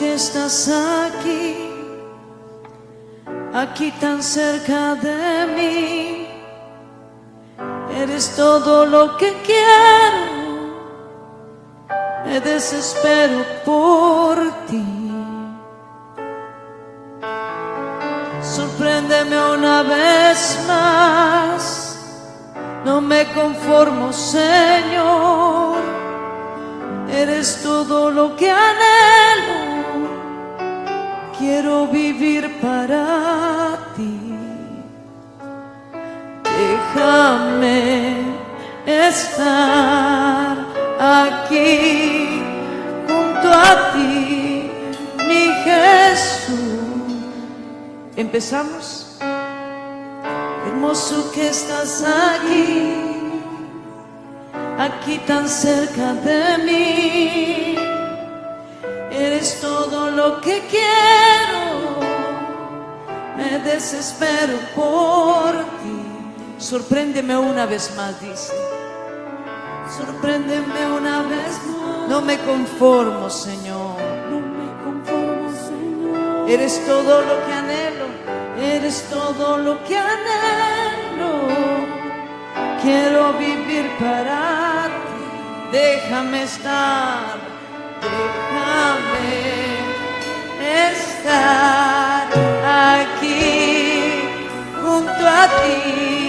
que estás aquí, aquí tan cerca de mí. Eres todo lo que quiero, me desespero por ti. Sorpréndeme una vez más, no me conformo, Señor. Eres todo lo que anhelo, quiero vivir para ti. Déjame estar aquí junto a ti, mi Jesús. ¿Empezamos? Hermoso que estás aquí, aquí tan cerca de mí. Eres todo lo que quiero, me desespero por ti. Sorpréndeme una vez más, dice. Sorpréndeme una vez más. No me conformo, Señor. No me conformo, Señor. Eres todo lo que anhelo, eres todo lo que anhelo. Quiero vivir para ti, déjame estar, déjame estar aquí junto a ti,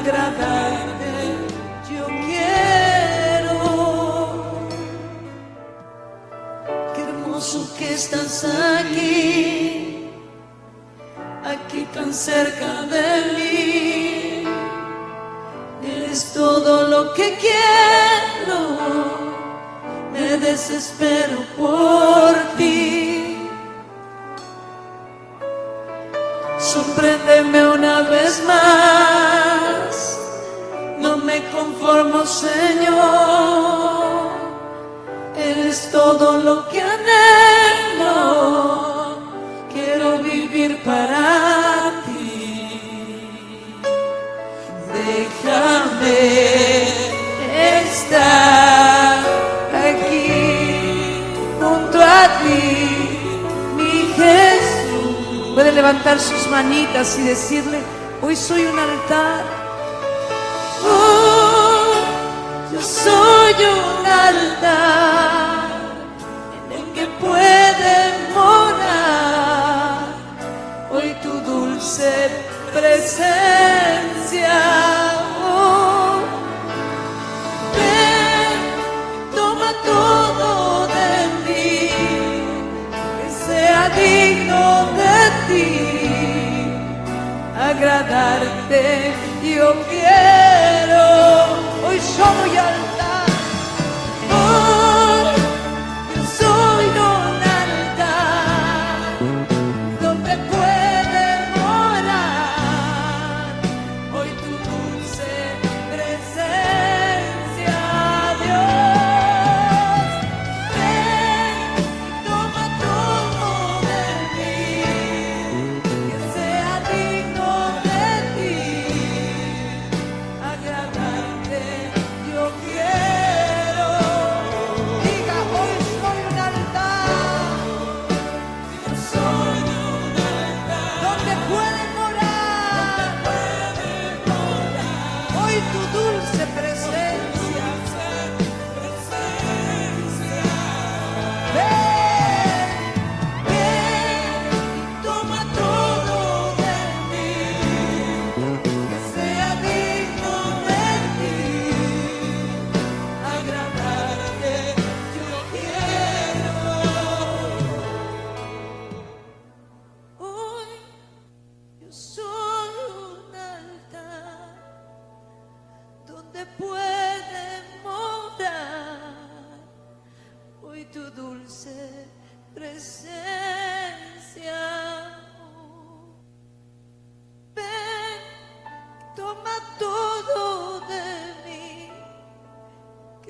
agradarte yo quiero. Qué hermoso que estás aquí, aquí tan cerca de mí. Eres todo lo que quiero, me desespero por ti. Sorpréndeme conformo, Señor. Eres todo lo que anhelo, quiero vivir para ti. Déjame estar aquí junto a ti, mi Jesús. Puede levantar sus manitas y decirle, hoy soy un altar. Soy un altar en el que puede morar hoy tu dulce presencia. Oh, ven, toma todo de mí, que sea digno de ti, agradarte yo quiero. Hoy soy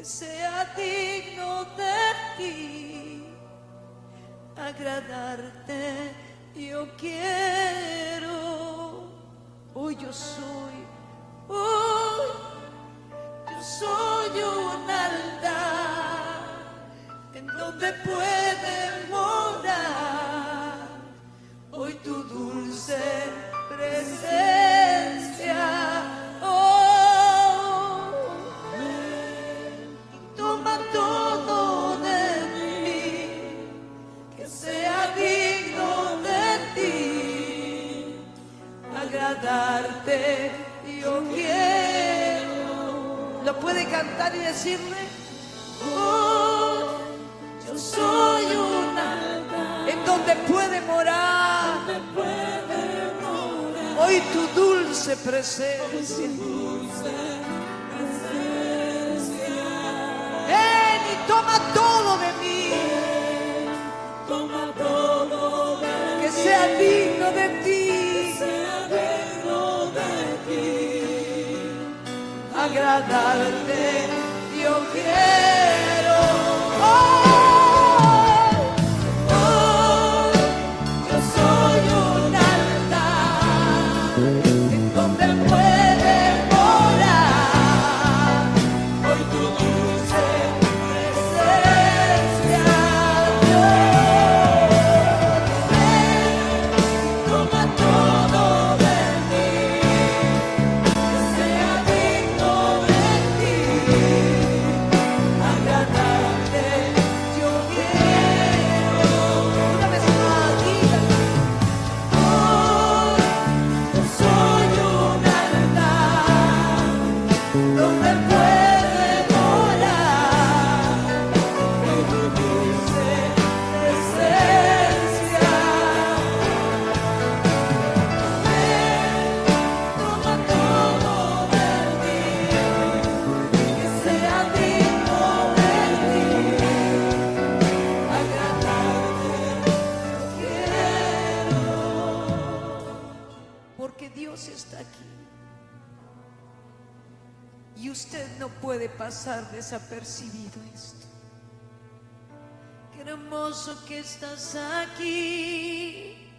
que sea digno de ti, agradarte. Yo quiero, hoy yo soy, hoy yo soy un altar en donde puede agradarte. Yo quiero. Lo puede cantar y decirle, oh, yo soy un altar en donde puede morar. Hoy tu dulce presencia. Ven y toma todo de mí, Toma todo de que sea ti, agradarte yo quiero. Desapercibido esto. Qué hermoso que estás aquí,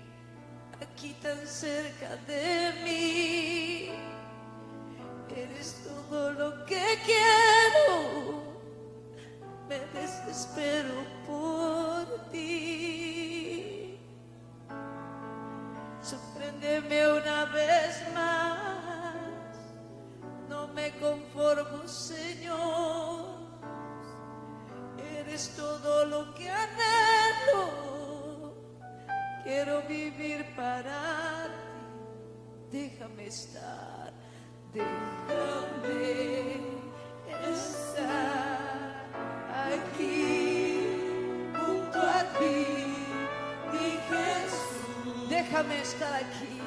aquí tan cerca de mí. Eres todo lo que quiero, me desespero por ti. Sorpréndeme una vez más, conformo, Señor. Eres todo lo que anhelo. Quiero vivir para ti. Déjame estar, déjame estar aquí junto a ti, mi Jesús. Déjame estar aquí.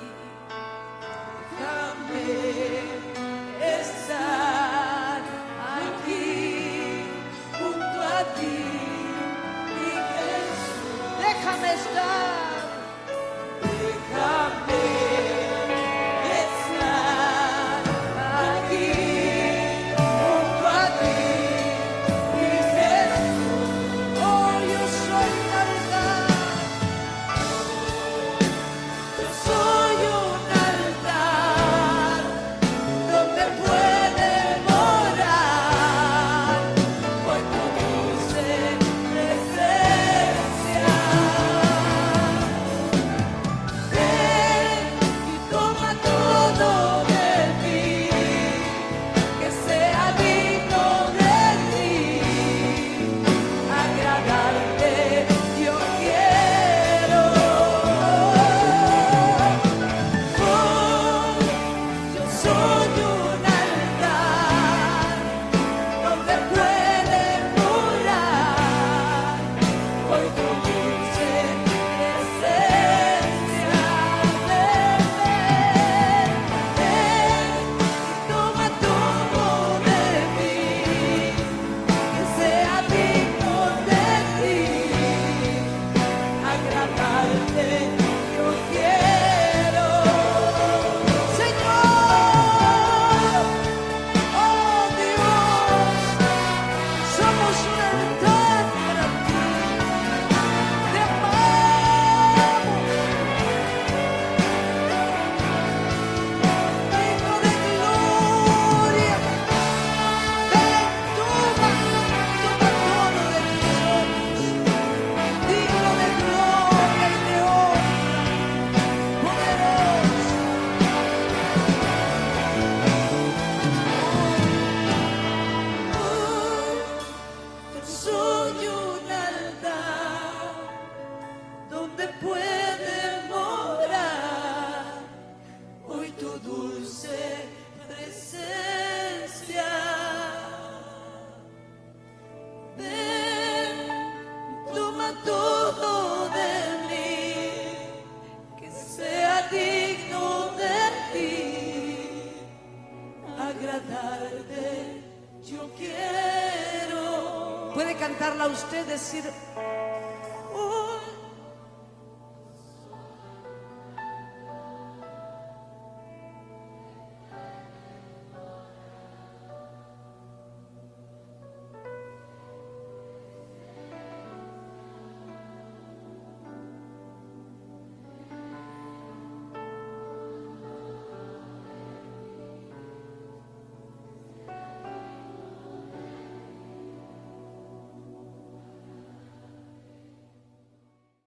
Cantarla usted, decir,